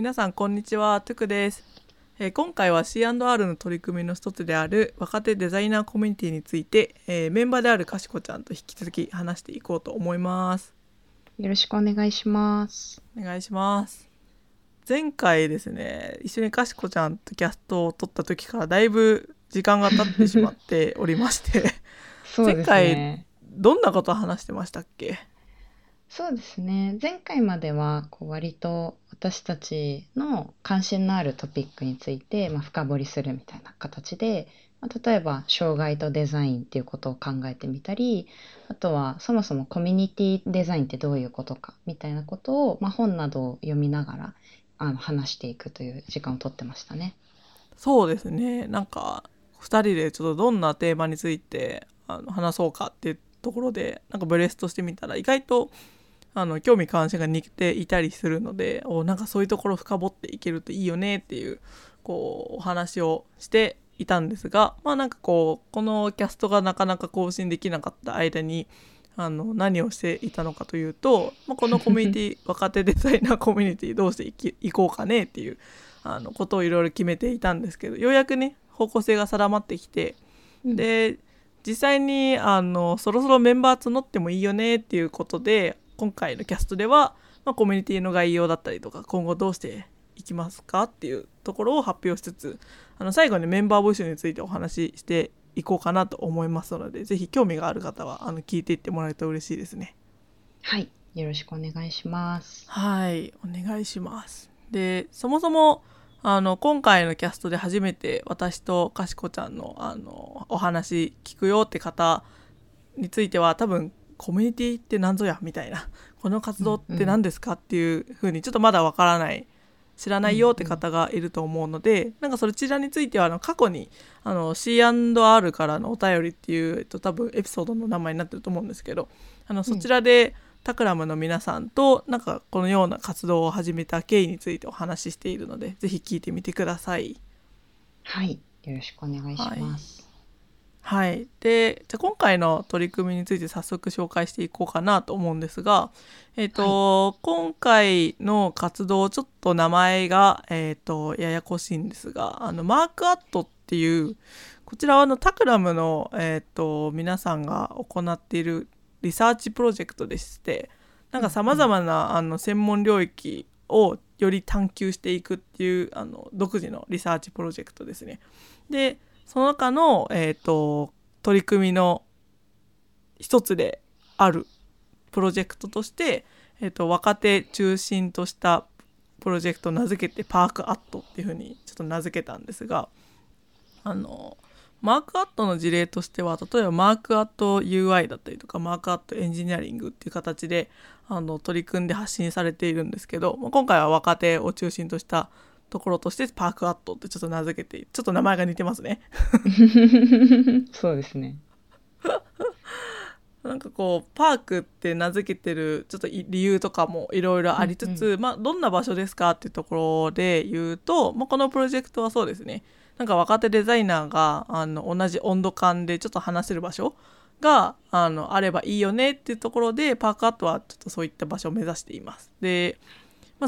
皆さんこんにちは。トゥクです、えー今回は C&R の取り組みの一つである若手デザイナーコミュニティについて、えーメンバーであるかしこちゃんと引き続き話していこうと思います。よろしくお願いします。お願いします。前回ですね一緒にかしこちゃんとキャストを撮った時からだいぶ時間が経ってしまっておりまして そうですね。どんなことを話してましたっけ？そうですね。前回まではこう割と私たちの関心のあるトピックについて、まあ、深掘りするみたいな形で、まあ、例えば障害とデザインっていうことを考えてみたり、あとはそもそもコミュニティデザインってどういうことかみたいなことを、まあ、本などを読みながらあの話していくという時間をとってましたね。そうですねなんか2人でちょっとどんなテーマについてあの話そうかっていうところでなんかブレストしてみたら意外とあの興味関心が似ていたりするのでおなんかそういうところ深掘っていけるといいよねっていうこうお話をしていたんですがまあなんかこうこのキャストがなかなか更新できなかった間にあの何をしていたのかというと、まあ、このコミュニティ 若手デザイナーコミュニティどうしていきいこうかねっていうあのことをいろいろ決めていたんですけどようやくね方向性が定まってきてで実際にあのそろそろメンバー募ってもいいよねっていうことで今回のキャストでは、まあ、コミュニティの概要だったりとか今後どうしていきますかっていうところを発表しつつあの最後にメンバー募集についてお話ししていこうかなと思いますのでぜひ興味がある方はあの聞いていってもらえると嬉しいですね。はい。よろしくお願いします。はいお願いしますでそもそもあの今回のキャストで初めて私とかしこちゃんのあのお話聞くよって方については多分コミュニティって何ぞやみたいな この活動って何ですかっていうふうにちょっとまだわからない知らないよって方がいると思うので、なんかそちらについてはあの過去にあの C&R からのお便りっていう、えっと、多分エピソードの名前になってると思うんですけどあのそちらで、タクラムの皆さんとなんかこのような活動を始めた経緯についてお話ししているのでぜひ聞いてみてください。はい。よろしくお願いします。はい、でじゃあ今回の取り組みについて早速紹介していこうかなと思うんですが、えっと今回の活動ちょっと名前が、えっとややこしいんですがあのマークアットっていうこちらはあのタクラムの、えっと皆さんが行っているリサーチプロジェクトでしてなんかさまざまなあの専門領域をより探求していくっていうあの独自のリサーチプロジェクトですね。でその中の、えー、と取り組みの一つであるプロジェクトとして、えー、と若手中心としたプロジェクトを名付けてパークアットっていうふうにちょっと名付けたんですがあのマークアットの事例としては例えばマークアット UI だったりとかマークアットエンジニアリングっていう形であの取り組んで発信されているんですけど今回は若手を中心としたところとしてパークアットってちょっと名付けてちょっと名前が似てますね。そうですね。なんかこうパークって名付けてるちょっとい理由とかもいろいろありつつ、まあ、どんな場所ですかっていうところで言うと、まあ、このプロジェクトはそうですねなんか若手デザイナーがあの同じ温度感でちょっと話せる場所があのあればいいよねっていうところでパークアットはちょっとそういった場所を目指しています。で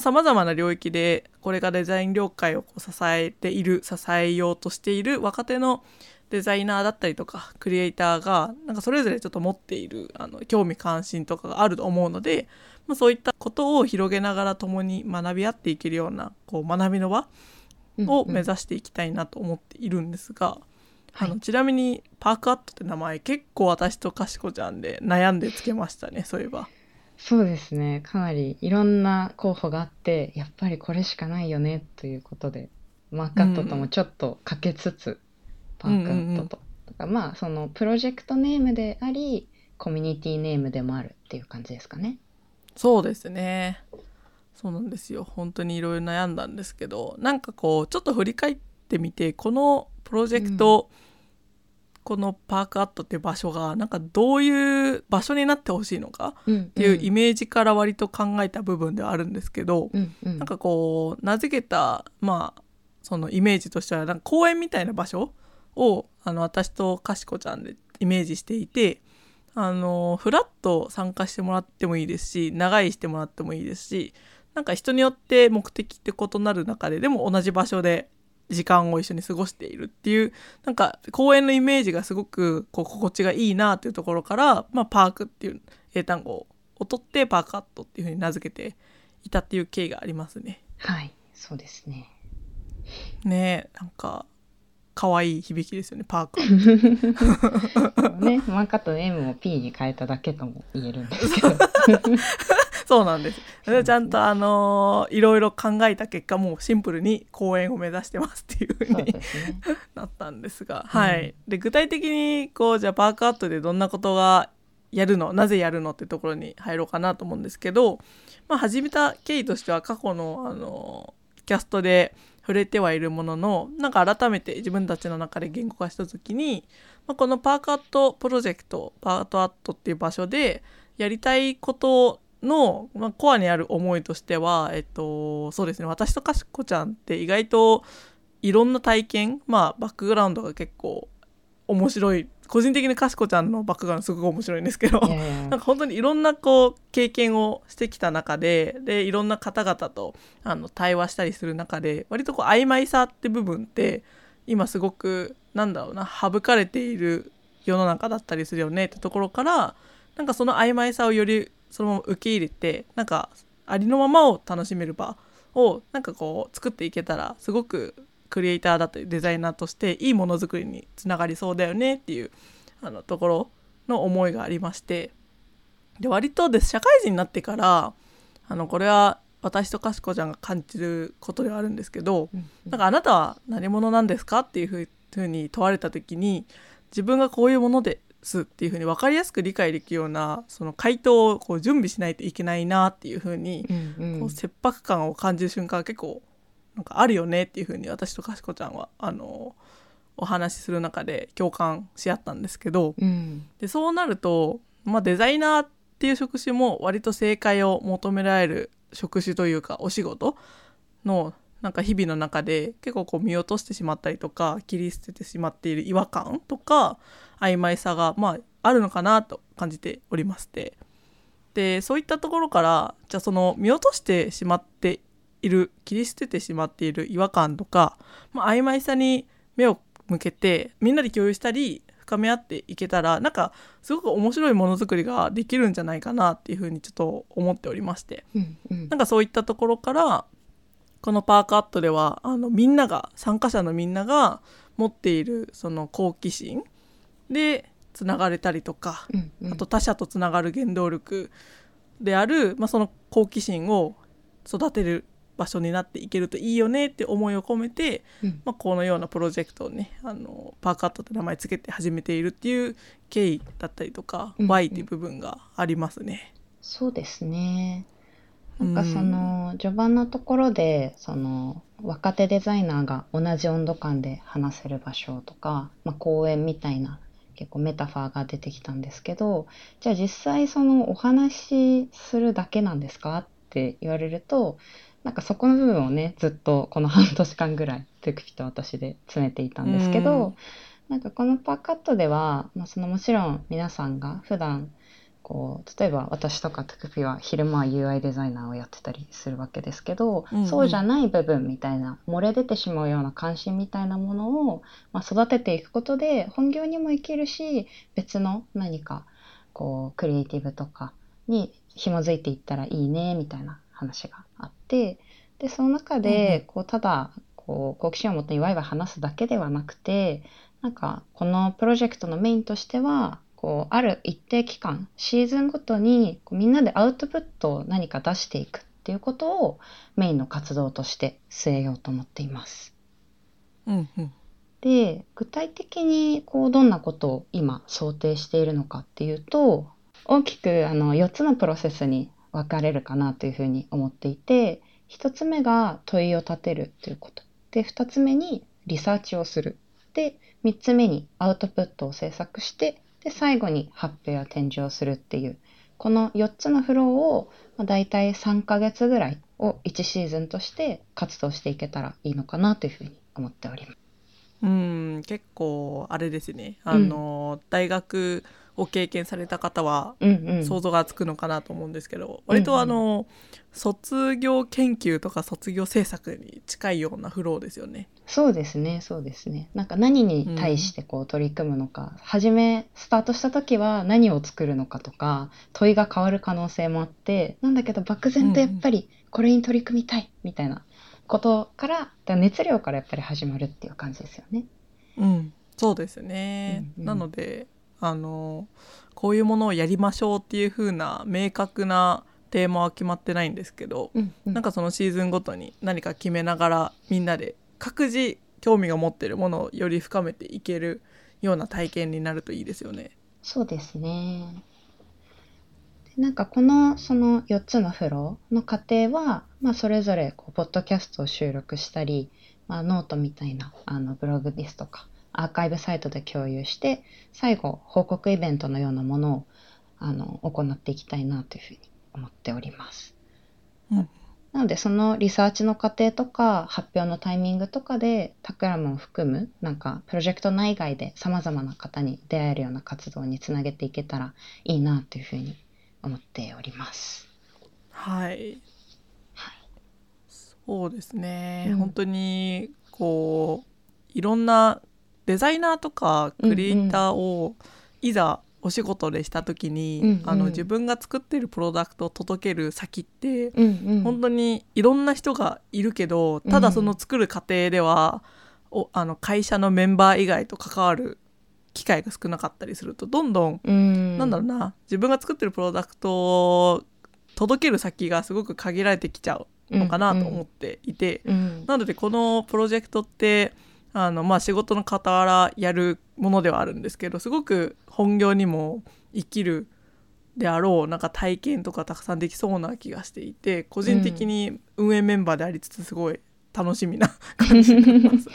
さまざ、まな領域でこれがデザイン業界をこう支えている支えようとしている若手のデザイナーだったりとかクリエイターがなんかそれぞれちょっと持っているあの興味関心とかがあると思うので、まあ、そういったことを広げながら共に学び合っていけるようなこう学びの場を目指していきたいなと思っているんですが、あのちなみにパークアットって名前結構私とかしこちゃんで悩んでつけましたねそういえば。そうですね。かなりいろんな候補があって、やっぱりこれしかないよねということで、マークアットともちょっとかけつつ、パークアットと。だからまあ、そのプロジェクトネームであり、コミュニティネームでもあるっていう感じですかね。そうですねそうなんですよ本当にいろいろ悩んだんですけどなんかこうちょっと振り返ってみてこのプロジェクト、このパークアットっていう場所がなんかどういう場所になってほしいのかうん、っっていうイメージから割と考えた部分ではあるんですけど、うんうん、なんかこう名付けたまあそのイメージとしてはなんか公園みたいな場所をあの私とかしこちゃんでイメージしていてあのフラッと参加してもらってもいいですし長居してもらってもいいですしなんか人によって目的って異なる中ででも同じ場所で時間を一緒に過ごしているっていうなんか公園のイメージがすごくこう心地がいいなっていうところから、まあ、パークっていう英単語を取ってパーカットっていうふうに名付けていたっていう経緯がありますね。はいそうですねねなんか可愛い響きですよねパーク ねマーカットの M を P に変えただけとも言えるんですけど そうなんです。ちゃんとあのー、いろいろ考えた結果もうシンプルに公演を目指してますっていうふうに、ね、なったんですが、はい。で具体的にこうじゃあパークアートでどんなことがやるのなぜやるのってところに入ろうかなと思うんですけど、まあ、始めた経緯としては過去のあのー、キャストで触れてはいるもののなんか改めて自分たちの中で言語化した時に、まあ、このパークアットプロジェクトパートアットっていう場所でやりたいことの、まあ、コアにある思いとしては、えっと、そうですね私とかしこちゃんって意外といろんな体験まあバックグラウンドが結構面白い。個人的にかしこちゃんのバックグラウンドすごく面白いんですけど、なんか本当にいろんなこう経験をしてきた中ででいろんな方々とあの対話したりする中で割とこう曖昧さって部分って今すごくなんだろうな省かれている世の中だったりするよねってところからなんかその曖昧さをよりそのまま受け入れてなんかありのままを楽しめる場をなんかこう作っていけたらすごくクリエイターだったりデザイナーとしていいものづくりにつながりそうだよねっていうあのところの思いがありまして。で割とです社会人になってからあのこれは私とかしこちゃんが感じることではあるんですけど、うんうん、なんかあなたは何者なんですかっていうふうに問われた時に自分がこういうものですっていうふうに分かりやすく理解できるようなその回答をこう準備しないといけないなっていうふうに、こう切迫感を感じる瞬間が結構なんかあるよねっていうふうに私とかしこちゃんはあのお話しする中で共感し合ったんですけど、うん、でそうなると、まあ、デザイナーっていう職種も割と正解を求められる職種というかお仕事のなんか日々の中で結構こう見落としてしまったりとか切り捨ててしまっている違和感とか曖昧さがまああるのかなと感じておりまして。でそういったところからじゃあその見落としてしまっている切り捨ててしまっている違和感とか、まあ、曖昧さに目を向けてみんなで共有したり深め合っていけたらなんかすごく面白いものづくりができるんじゃないかなっていうふうにちょっと思っておりまして、うんうん、なんかそういったところからこのパークアットではあのみんなが参加者のみんなが持っているその好奇心でつながれたりとか、うんうん、あと他者とつながる原動力である、まあ、その好奇心を育てる場所になっていけるといいよねって思いを込めて、うん、まあ、このようなプロジェクトをねあのパーカットって名前つけて始めているっていう経緯だったりとか、うん、Y っていう部分がありますね。そうですね。なんかその、序盤のところでその若手デザイナーが同じ温度感で話せる場所とか、まあ、公園みたいな結構メタファーが出てきたんですけどじゃあ実際そのお話しするだけなんですかって言われるとなんかそこの部分をねずっとこの半年間ぐらいトゥクピと私で詰めていたんですけど、ん、なんかこのパーカットでは、まあ、そのもちろん皆さんが普段こう例えば私とかトゥクピは昼間は UI デザイナーをやってたりするわけですけど、うんうん、そうじゃない部分みたいな漏れ出てしまうような関心みたいなものを、まあ、育てていくことで本業にもいけるし別の何かこうクリエイティブとかに紐づいていったらいいねみたいな話があってでその中でこうただこう好奇心を持ってワイワイ話すだけではなくてなんかこのプロジェクトのメインとしてはこうある一定期間シーズンごとにこうみんなでアウトプットを何か出していくっていうことをメインの活動として据えようと思っています。うんうん、で具体的にこうどんなことを今想定しているのかっていうと大きくあの4つのプロセスに分かれるかなというふうに思っていて1つ目が問いを立てるということ。で2つ目にリサーチをする。で3つ目にアウトプットを制作してで最後に発表や展示をするっていう。この4つのフローを、まあ、大体3ヶ月ぐらいを1シーズンとして活動していけたらいいのかなというふうに思っております。うん結構あれですね。あの、うん、大学を経験された方はうんうん想像がつくのかなと思うんですけど、割とあの、卒業研究とか卒業制作に近いようなフローですよね。そうですね、そうですね。なんか何に対してこう取り組むのか、初めスタートした時は何を作るのかとか、問いが変わる可能性もあって、なんだけど漠然とやっぱりこれに取り組みたいみたいなことから、だから熱量からやっぱり始まるっていう感じですよね。うん、そうですね。うんうんなのであのこういうものをやりましょうっていう風な明確なテーマは決まってないんですけど、うんうんなんかそのシーズンごとに何か決めながらみんなで各自興味が持ってるものをより深めていけるような体験になるといいですよね。そうですね。でなんかこのその4つのフローの過程は、まあ、それぞれこうポッドキャストを収録したり、まあ、ノートみたいなあのブログですとかアーカイブサイトで共有して最後報告イベントのようなものをあの行っていきたいなというふうに思っております。うんなのでそのリサーチの過程とか発表のタイミングとかでタクラムを含むなんかプロジェクト内外でさまざまな方に出会えるような活動につなげていけたらいいなというふうに思っております。はい。そうですね、うん本当にこういろんなデザイナーとかクリエイターをいざお仕事でした時に、うんうん。あの自分が作ってるプロダクトを届ける先って、うんうん、本当にいろんな人がいるけどただその作る過程では、おあの会社のメンバー以外と関わる機会が少なかったりするとどんどんうん、なんだろうな自分が作ってるプロダクトを届ける先がすごく限られてきちゃうのかなと思っていて、うん、なのでこのプロジェクトってあの、まあ、仕事の傍らやるものではあるんですけどすごく本業にも生きるであろうなんか体験とかたくさんできそうな気がしていて個人的に運営メンバーでありつつすごい楽しみな感じになります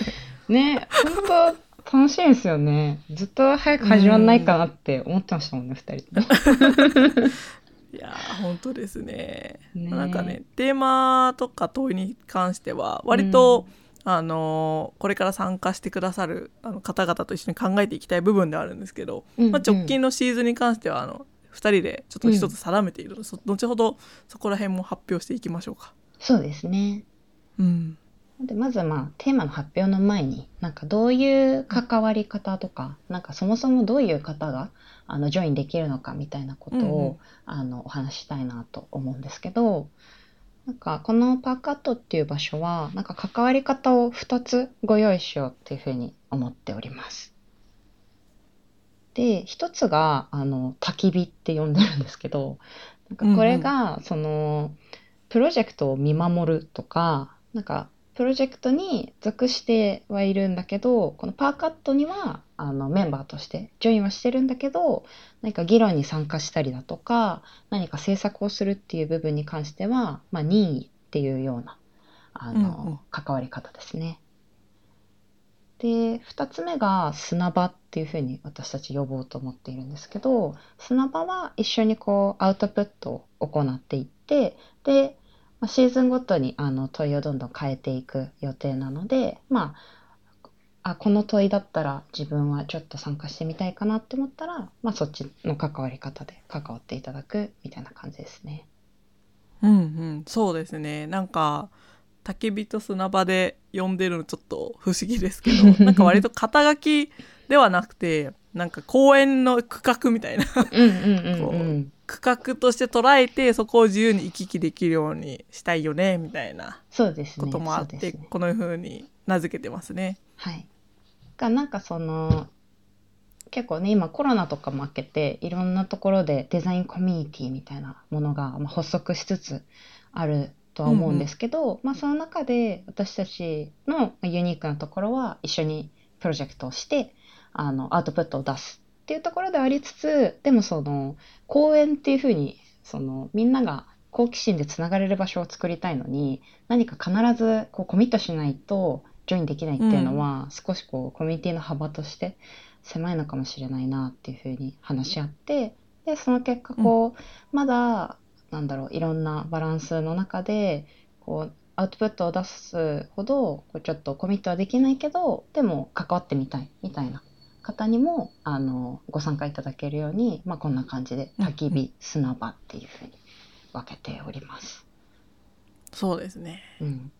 ね。ね、本当楽しいですよね。ずっと早く始まんないかなって思ってましたもんね、二人とも。いやー本当ですねねなんかねテーマとか問いに関しては割と、あのーこれから参加してくださるあの方々と一緒に考えていきたい部分ではあるんですけど、うんまあ、直近のシーズンに関してはあの2人でちょっと一つ定めているので、そ後ほどそこら辺も発表していきましょうか。そうですね。うんでまずまあテーマの発表の前になんかどういう関わり方とかなんかそもそもどういう方があの join できるのかみたいなことを、うんうんあのお話ししたいなと思うんですけどなんかこのパーカットっていう場所はなんか関わり方を2つご用意しようっていうふうに思っております。で一つがあの焚き火って呼んでるんですけどなんかこれがその、プロジェクトを見守るとかなんかプロジェクトに属してはいるんだけどこのパーカットにはあのメンバーとして join はしてるんだけど何か議論に参加したりだとか何か制作をするっていう部分に関しては、まあ、任意っていうようなあの、うんうん関わり方ですね。で2つ目が砂場っていうふうに私たち呼ぼうと思っているんですけど砂場は一緒にこうアウトプットを行っていってでまあシーズンごとにあの問いをどんどん変えていく予定なのでまああこの問いだったら自分はちょっと参加してみたいかなって思ったら、まあ、そっちの関わり方で関わっていただくみたいな感じですね。うんうん、そうですねなんか焚き火と砂場で呼んでるのちょっと不思議ですけど なんか割と肩書きではなくてなんか公園の区画みたいな。区画として捉えてそこを自由に行き来できるようにしたいよねみたいなそうですね。こともあって、そうですねこの風に名付けてますね。はい。がなんかその結構ね今コロナとかも明けていろんなところでデザインコミュニティみたいなものがまあ発足しつつあるとは思うんですけど、まあその中で私たちのユニークなところは一緒にプロジェクトをしてあのアウトプットを出すっていうところではありつつでもその公園っていうふうにそのみんなが好奇心でつながれる場所を作りたいのに何か必ずこうコミットしないとジョインできないっていうのは、少しこうコミュニティの幅として狭いのかもしれないなっていうふうに話し合ってでその結果こう、まだなんだろういろんなバランスの中でこうアウトプットを出すほどこうちょっとコミットはできないけどでも関わってみたいみたいな方にもあのご参加いただけるように、まあ、こんな感じで焚き火、砂場っていうふうに分けております。そうですね。うん、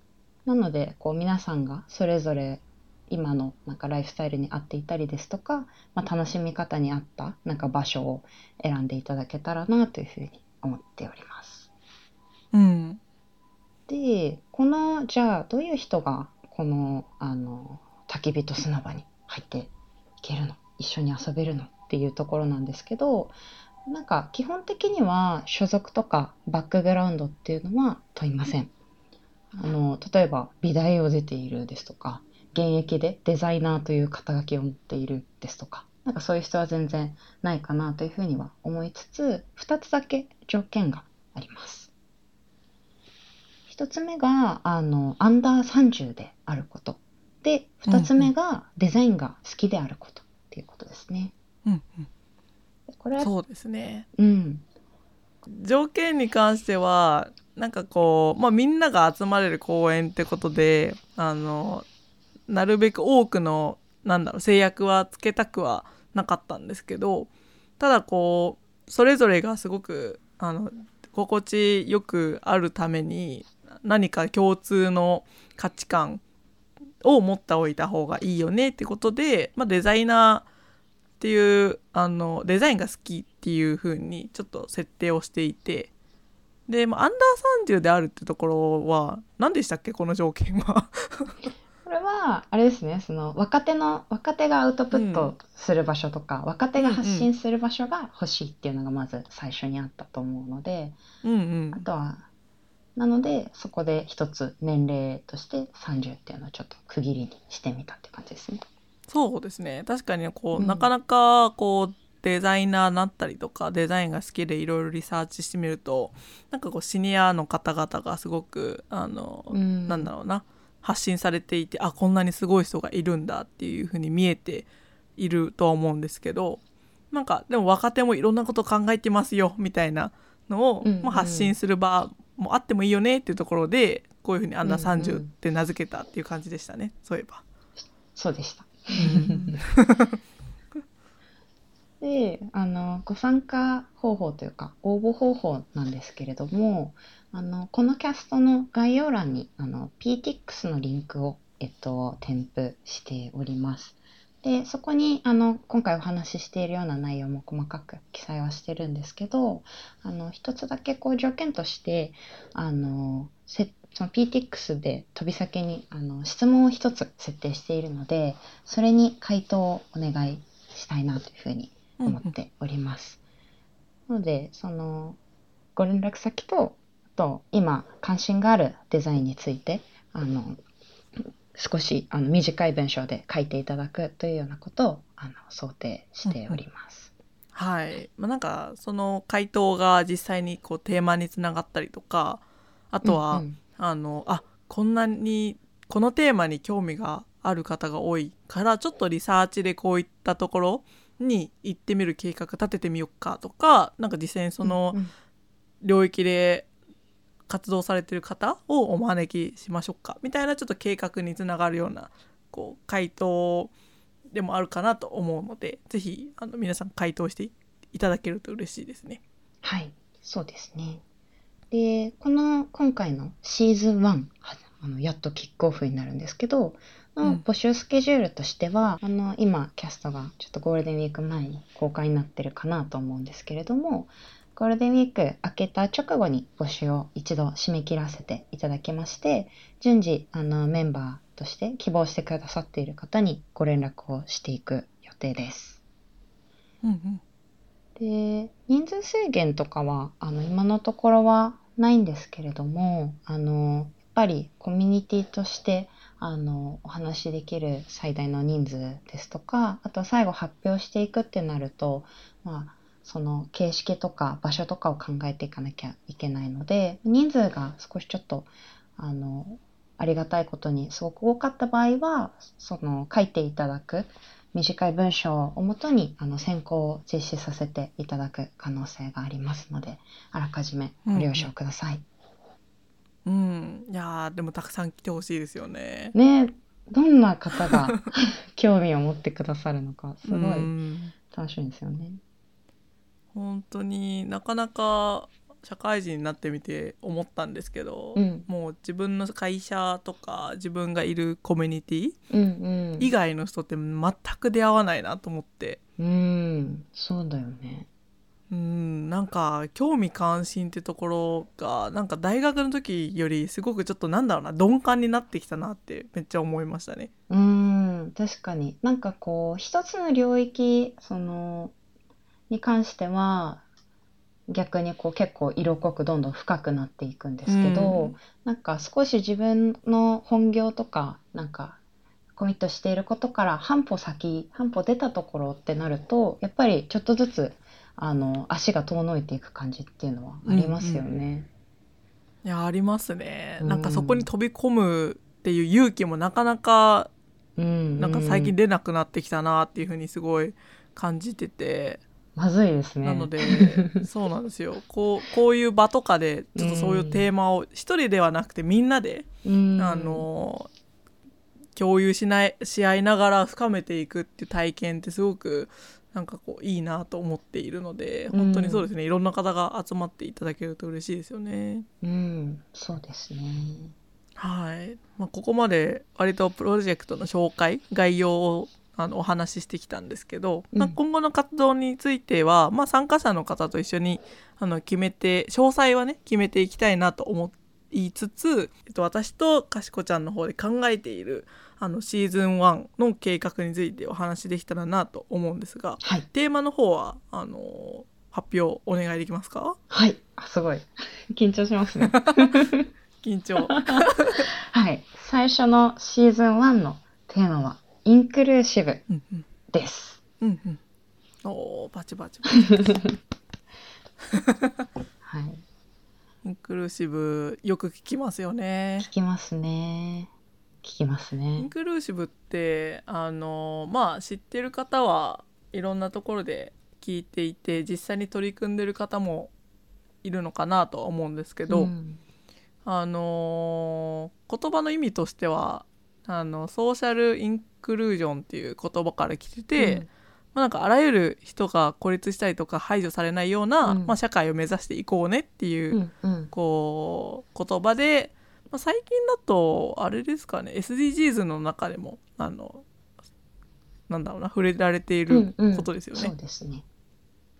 なのでこう皆さんがそれぞれ今のなんかライフスタイルに合っていたりですとか、まあ、楽しみ方に合ったなんか場所を選んでいただけたらなというふうに思っております。うん。でこのじゃあどういう人がこのあの焚き火と砂場に入っていけるの一緒に遊べるのっていうところなんですけどなんか基本的には所属とかバックグラウンドっていうのは問いません。あの例えば美大を出ているですとか現役でデザイナーという肩書きを持っているですとかなんかそういう人は全然ないかなというふうには思いつつ2つだけ条件があります。1つ目があのアンダー30であることで2つ目がデザインが好きであることっていうことですね。うんこれはうん。そうですね。うん条件に関してはなんかこう、まあ、みんなが集まれる公園ってことであのなるべく多くのなんだろう制約はつけたくはなかったんですけどただこうそれぞれがすごくあの心地よくあるために何か共通の価値観を持っておいた方がいいよねってことで、まあ、デザイナーっていうあのデザインが好きっていう風にちょっと設定をしていてで、まあ、アンダー30であるってところは何でしたっけ？この条件は。これはあれですね。その若手の若手がアウトプットする場所とか、若手が発信する場所が欲しいっていうのがまず最初にあったと思うので、うんうん。あとはなのでそこで一つ年齢として30っていうのをちょっと区切りにしてみたって感じですね。そうですね。確かにこう、うん。なかなかこうデザイナーになったりとかデザインが好きでいろいろリサーチしてみるとなんかこうシニアの方々がすごくあの、うんなんだろうな発信されていてあこんなにすごい人がいるんだっていうふうに見えているとは思うんですけどなんかでも若手もいろんなこと考えてますよみたいなのを、うんうんまあ、発信する場もあってもいいよねっていうところでこういうふうにアンダーうんうん30って名付けたっていう感じでしたね、そういえば。そうでした。であのご参加方法というか応募方法なんですけれどもあのこのキャストの概要欄にあの PTX のリンクを、えっと、添付しております。でそこにあの今回お話ししているような内容も細かく記載はしてるんですけどあの一つだけこう条件としてあのその PTX で飛び先にあの質問を一つ設定しているのでそれに回答をお願いしたいなというふうに思っております。なのでそのご連絡先とあと今関心があるデザインについてあの少しあの短い文章で書いていただくというようなことをあの想定しております。はい、まあ、なんかその回答が実際にこうテーマにつながったりとかあとは、うんうんあのあこんなにこのテーマに興味がある方が多いからちょっとリサーチでこういったところに行ってみる計画立ててみようかとかなんか実際にその領域で活動されてる方をお招きしましょうかみたいなちょっと計画につながるようなこう回答でもあるかなと思うのでぜひあの皆さん回答していただけると嬉しいですね。はい、そうですね。で、この今回のシーズン1、はあのやっとキックオフになるんですけど、うんの募集スケジュールとしては、あの今キャストがちょっとゴールデンウィーク前に公開になってるかなと思うんですけれども、ゴールデンウィーク明けた直後に募集を一度締め切らせていただきまして、順次あのメンバーとして希望してくださっている方にご連絡をしていく予定です。うんうんで人数制限とかはあの今のところはないんですけれどもあのやっぱりコミュニティとしてあのお話しできる最大の人数ですとかあとは最後発表していくってなると、まあ、その形式とか場所とかを考えていかなきゃいけないので人数が少しちょっとあのありがたいことにすごく多かった場合はその書いていただく短い文章をもとにあの選考を実施させていただく可能性がありますのであらかじめご了承ください。うん、いやーでもたくさん来てほしいですよね。ねどんな方が 興味を持ってくださるのかすごういん楽しみですよね。本当になかなか社会人になってみて思ったんですけど、うんもう自分の会社とか自分がいるコミュニティうんうん。以外の人って全く出会わないなと思ってうん、そうだよね。うんなんか興味関心ってところがなんか大学の時よりすごくちょっとなんだろうな鈍感になってきたなってめっちゃ思いましたね。うん、確かに。なんかこう、一つの領域、その、に関しては、逆にこう結構色濃くどんどん深くなっていくんですけど、うんなんか少し自分の本業とか、なんかコミットしていることから半歩先、半歩出たところってなると、やっぱりちょっとずつ、あの、足が遠のいていく感じっていうのはありますよね。いやありますね。うんなんかそこに飛び込むっていう勇気もなかなかうん、なんか最近うん出なくなってきたなっていうふうにすごい感じてて、まずいですね。なので そうなんですよこうこういう場とかでちょっとそういうテーマを一人ではなくてみんなで、うん、あの共有しないし合いながら深めていくっていう体験ってすごくなんかこういいなと思っているので本当にそうですね、いろんな方が集まっていただけると嬉しいですよね。うん、そうですね。はい、まあ、ここまで割とプロジェクトの紹介概要をあのお話ししてきたんですけど、まあうん今後の活動については、まあ、参加者の方と一緒にあの決めて詳細はね決めていきたいなと思いつつ、えっと、私とかしこちゃんの方で考えているあのシーズン1の計画についてお話できたらなと思うんですがはい。テーマの方はあの発表お願いできますか？はい。あ、すごい。緊張しますね。緊張 はい。最初のシーズン1のテーマは、インクルーシブうんうんです。うんうんおーバチバチバチ はい。インクルーシブよく聞きますよね聞。きますね。聞きますインね。クルーシブってあのまあ知ってる方はいろんなところで聞いていて実際に取り組んでる方もいるのかなとは思うんですけど、うんあの言葉の意味としてはあのソーシャルインクルージョンっていう言葉から来てて、まあ、なんかあらゆる人が孤立したりとか排除されないような、うんまあ、社会を目指していこうねっていう、うんうんこう言葉で、まあ、最近だとあれですかね SDGs の中でもあのなんだろうな触れられていることですよね。そうですね。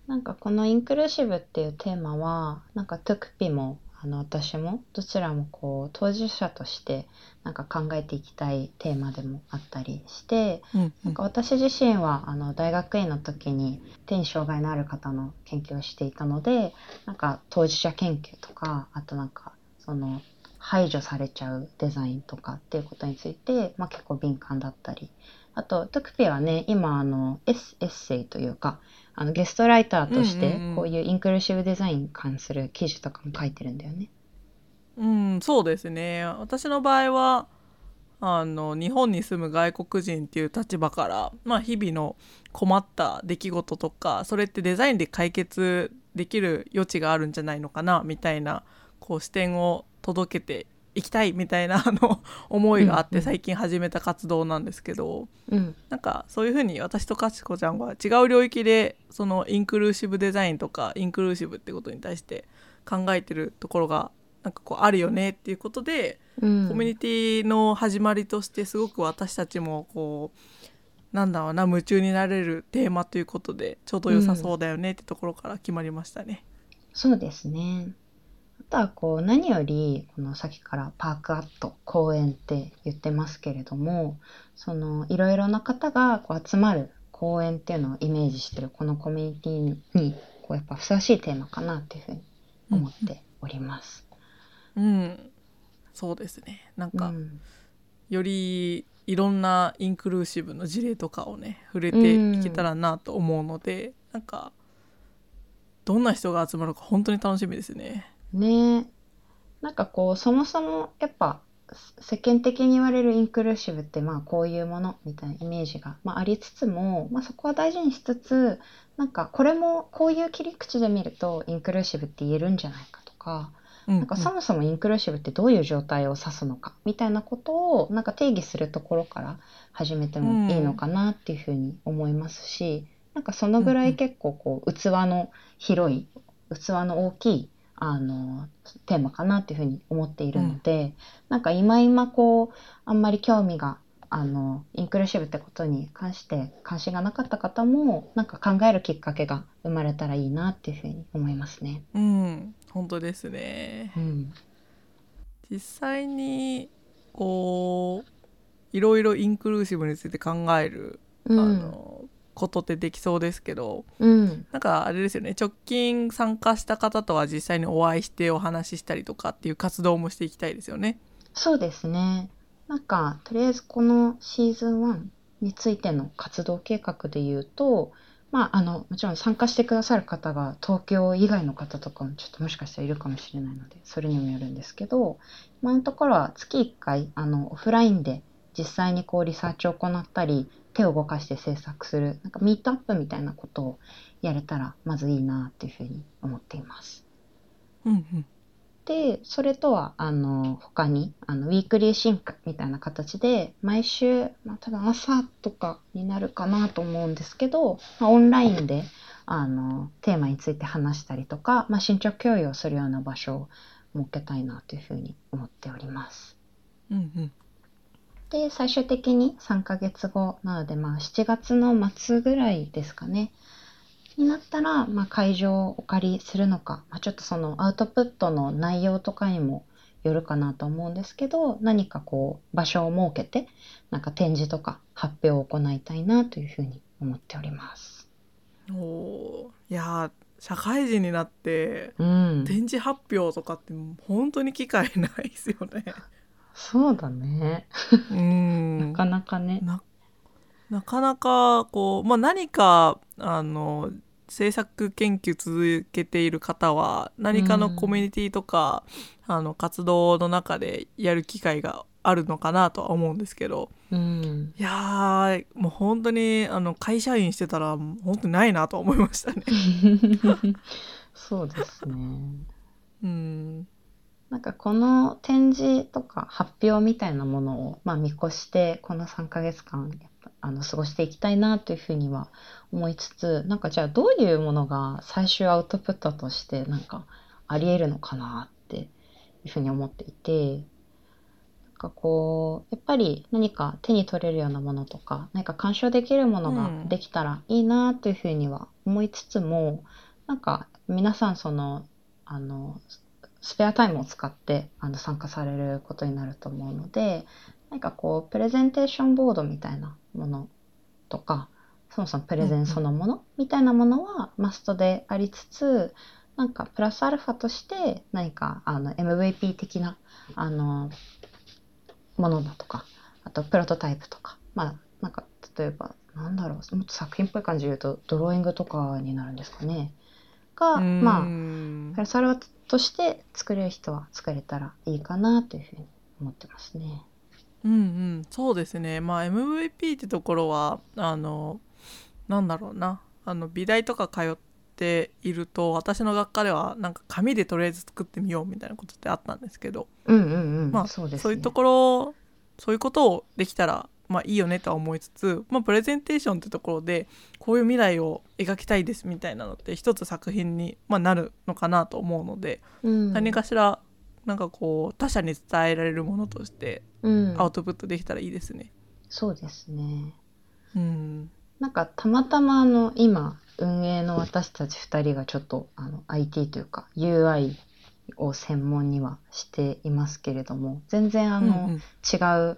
なんかこのインクルーシブっていうテーマは、なんかトゥクピもあの私もどちらもこう当事者としてなんか考えていきたいテーマでもあったりして、うんうなんんか私自身はあの大学院の時に手に障害のある方の研究をしていたのでなんか当事者研究とかあとなんかその排除されちゃうデザインとかっていうことについて、まあ、結構敏感だったり。あとトゥクピはね今あのエッセイというかあのゲストライターとしてうんうんうんこういうインクルーシブデザインに関する記事とかも書いてるんだよね。うん、そうですね私の場合はあの日本に住む外国人っていう立場から、まあ、日々の困った出来事とかそれってデザインで解決できる余地があるんじゃないのかなみたいなこう視点を届けていきたいみたいなあの思いがあっうんうんて最近始めた活動なんですけど、うんなんかそういうふうに私とかちこちゃんは違う領域でそのインクルーシブデザインとかインクルーシブってことに対して考えてるところがなんかこうあるよねっていうことで、うんコミュニティの始まりとしてすごく私たちもこうなんだろうな夢中になれるテーマということでちょうど良さそうだよねってところから決まりましたね。そうですね。あとはこう何よりこのさっきからパークアット公園って言ってますけれどもそのいろいろな方がこう集まる公園っていうのをイメージしてるこのコミュニティにこうやっぱふさわしいテーマかなっていうふうに思っております。うん、そうですねなんか、うんよりいろんなインクルーシブの事例とかをね触れていけたらなと思うので、なんかどんな人が集まるか本当に楽しみですね。ね。えなんかこうそもそもやっぱ世間的に言われるインクルーシブってまあこういうものみたいなイメージが、まあ、ありつつも、まあ、そこは大事にしつつなんかこれもこういう切り口で見るとインクルーシブって言えるんじゃないかとかうんなんかそもそもインクルーシブってどういう状態を指すのかみたいなことをなんか定義するところから始めてもいいのかなっていうふうに思いますし、なんかそのぐらい結構こう器の広い器の大きいあのテーマかなっていうふうに思っているので、なんか今今こうあんまり興味があのインクルーシブってことに関して関心がなかった方もなんか考えるきっかけが生まれたらいいなっていうふうに思いますね。うん、本当ですね。うん、実際にこういろいろインクルーシブについて考える、うん、あのことってできそうですけどうん、なんかあれですよね直近参加した方とは実際にお会いしてお話ししたりとかっていう活動もしていきたいですよね。そうですね。なんかとりあえずこのシーズン1についての活動計画で言うと、まあ、あのもちろん参加してくださる方が東京以外の方とかもちょっともしかしたらいるかもしれないのでそれにもよるんですけど今のところは月1回あのオフラインで実際にこうリサーチを行ったり手を動かして制作するなんかミートアップみたいなことをやれたらまずいいなっていうふうに思っています。うんうんでそれとはあの他にあの weekly sync みたいな形で毎週、まあ、多分朝とかになるかなと思うんですけど、まあ、オンラインであのテーマについて話したりとか、まあ、進捗共有をするような場所を設けたいなというふうに思っております。うんうんで最終的に3ヶ月後なので、まあ、7月の末ぐらいですかねになったら、まあ、会場をお借りするのか、まあ、ちょっとそのアウトプットの内容とかにもよるかなと思うんですけど何かこう場所を設けてなんか展示とか発表を行いたいなというふうに思っております。おーいやー社会人になってうん、展示発表とかって本当に機会ないですよね。そうだね。うんなかなかね。ななかなかこう、まあ、何かあの制作研究続けている方は何かのコミュニティとか、あの活動の中でやる機会があるのかなとは思うんですけどうん、いやーもう本当にあの会社員してたら本当にないなと思いましたね。そうですね。うんなんかこの展示とか発表みたいなものを、まあ、見越してこの3ヶ月間やっぱあの過ごしていきたいなというふうには思いつつなんかじゃあどういうものが最終アウトプットとしてなんかありえるのかなっていうふうに思っていてなんかこうやっぱり何か手に取れるようなものとか何か鑑賞できるものができたらいいなというふうには思いつつも、なんか皆さんそのあのスペアタイムを使ってあの参加されることになると思うので何かこうプレゼンテーションボードみたいなものとかそもそもプレゼンそのものみたいなものはマストでありつつなんかプラスアルファとして何かあの MVP 的なあのものだとかあとプロトタイプとかまあなんか例えばなんだろうもっと作品っぽい感じで言うとドローイングとかになるんですかね。がまあうん。プラスアルファとして作れる人は作れたらいいかなというふうに思ってますね。うんうんそうですねまあ MVP ってところはあのなんだろうなあの美大とか通っていると私の学科ではなんか紙でとりあえず作ってみようみたいなことってあったんですけど、うんうんうん。まあそうですね。そういうところそういうことをできたらまあいいよねとは思いつつ、まあ、プレゼンテーションってところでこういう未来を描きたいですみたいなのって一つ作品に、まあ、なるのかなと思うので、うん、何かしらなんかこう他者に伝えられるものとしてうん、アウトプットできたらいいですね。そうですね。うんなんかたまたまあの今運営の私たち2人がちょっとあの IT というか UI を専門にはしていますけれども全然あの、うんうん違う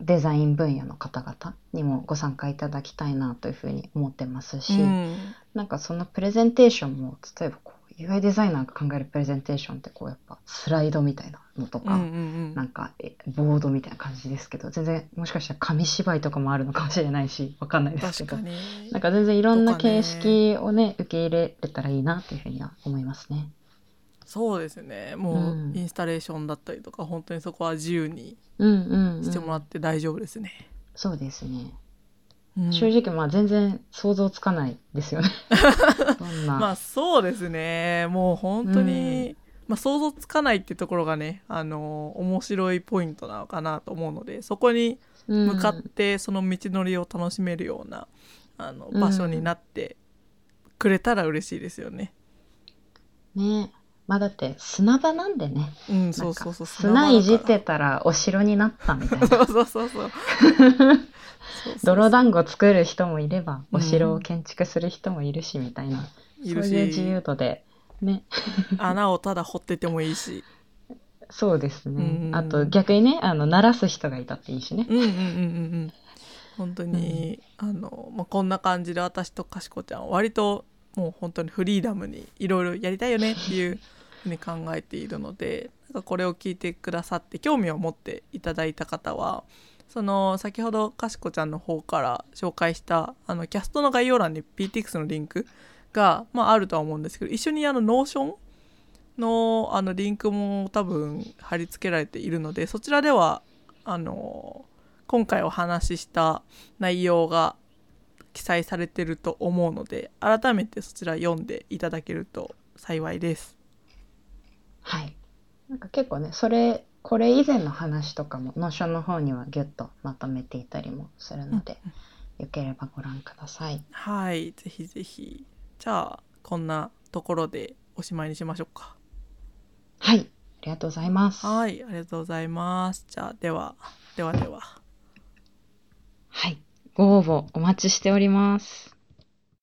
デザイン分野の方々にもご参加いただきたいなというふうに思ってますし、うん。なんかそのプレゼンテーションも例えばこう UI デザイナーが考えるプレゼンテーションってこうやっぱスライドみたいなのとか、うんうんなんかえボードみたいな感じですけど全然もしかしたら紙芝居とかもあるのかもしれないしわかんないですけどなんか全然いろんな形式をね受け入れれたらいいなというふうには思いますね。そうですね。もう、うん。インスタレーションだったりとか本当にそこは自由にうんうん、うん、してもらって大丈夫ですね。そうですね。うん。正直まあ全然想像つかないですよね。まあそうですね。もう本当に、まあ、想像つかないっていうところがね、あの面白いポイントなのかなと思うのでそこに向かってその道のりを楽しめるような、あの場所になってくれたら嬉しいですよね。ねまあだって砂場なんでね。うん、そうそうそう。砂いじってたらお城になったみたいな。そうそうそうそう。泥団子作る人もいれば、お城を建築する人もいるしみたいな。いそういう自由度で。ね。穴をただ掘っててもいいし。そうですね。あと逆にね、あの、鳴らす人がいたっていいしね。うんうんうんうんうん。本当に、うん、あの、まあ、こんな感じで私とかしこちゃん割ともう本当にフリーダムにいろいろやりたいよねっていうふうに考えているのでなんかこれを聞いてくださって興味を持っていただいた方はその先ほどかしこちゃんの方から紹介したあのキャストの概要欄に PTX のリンクが、まあ、あるとは思うんですけど一緒にあの Notion のあのリンクも多分貼り付けられているのでそちらではあの今回お話しした内容が記載されてると思うので改めてそちら読んでいただけると幸いです。はい。なんか結構ねそれこれ以前の話とかも Notion の方にはギュッとまとめていたりもするので、うん、よければご覧ください。はい。ぜひぜひ。じゃあこんなところでおしまいにしましょうか。はい。ありがとうございます。はい。ありがとうございます。じゃあではではでは。はいご応募お待ちしております。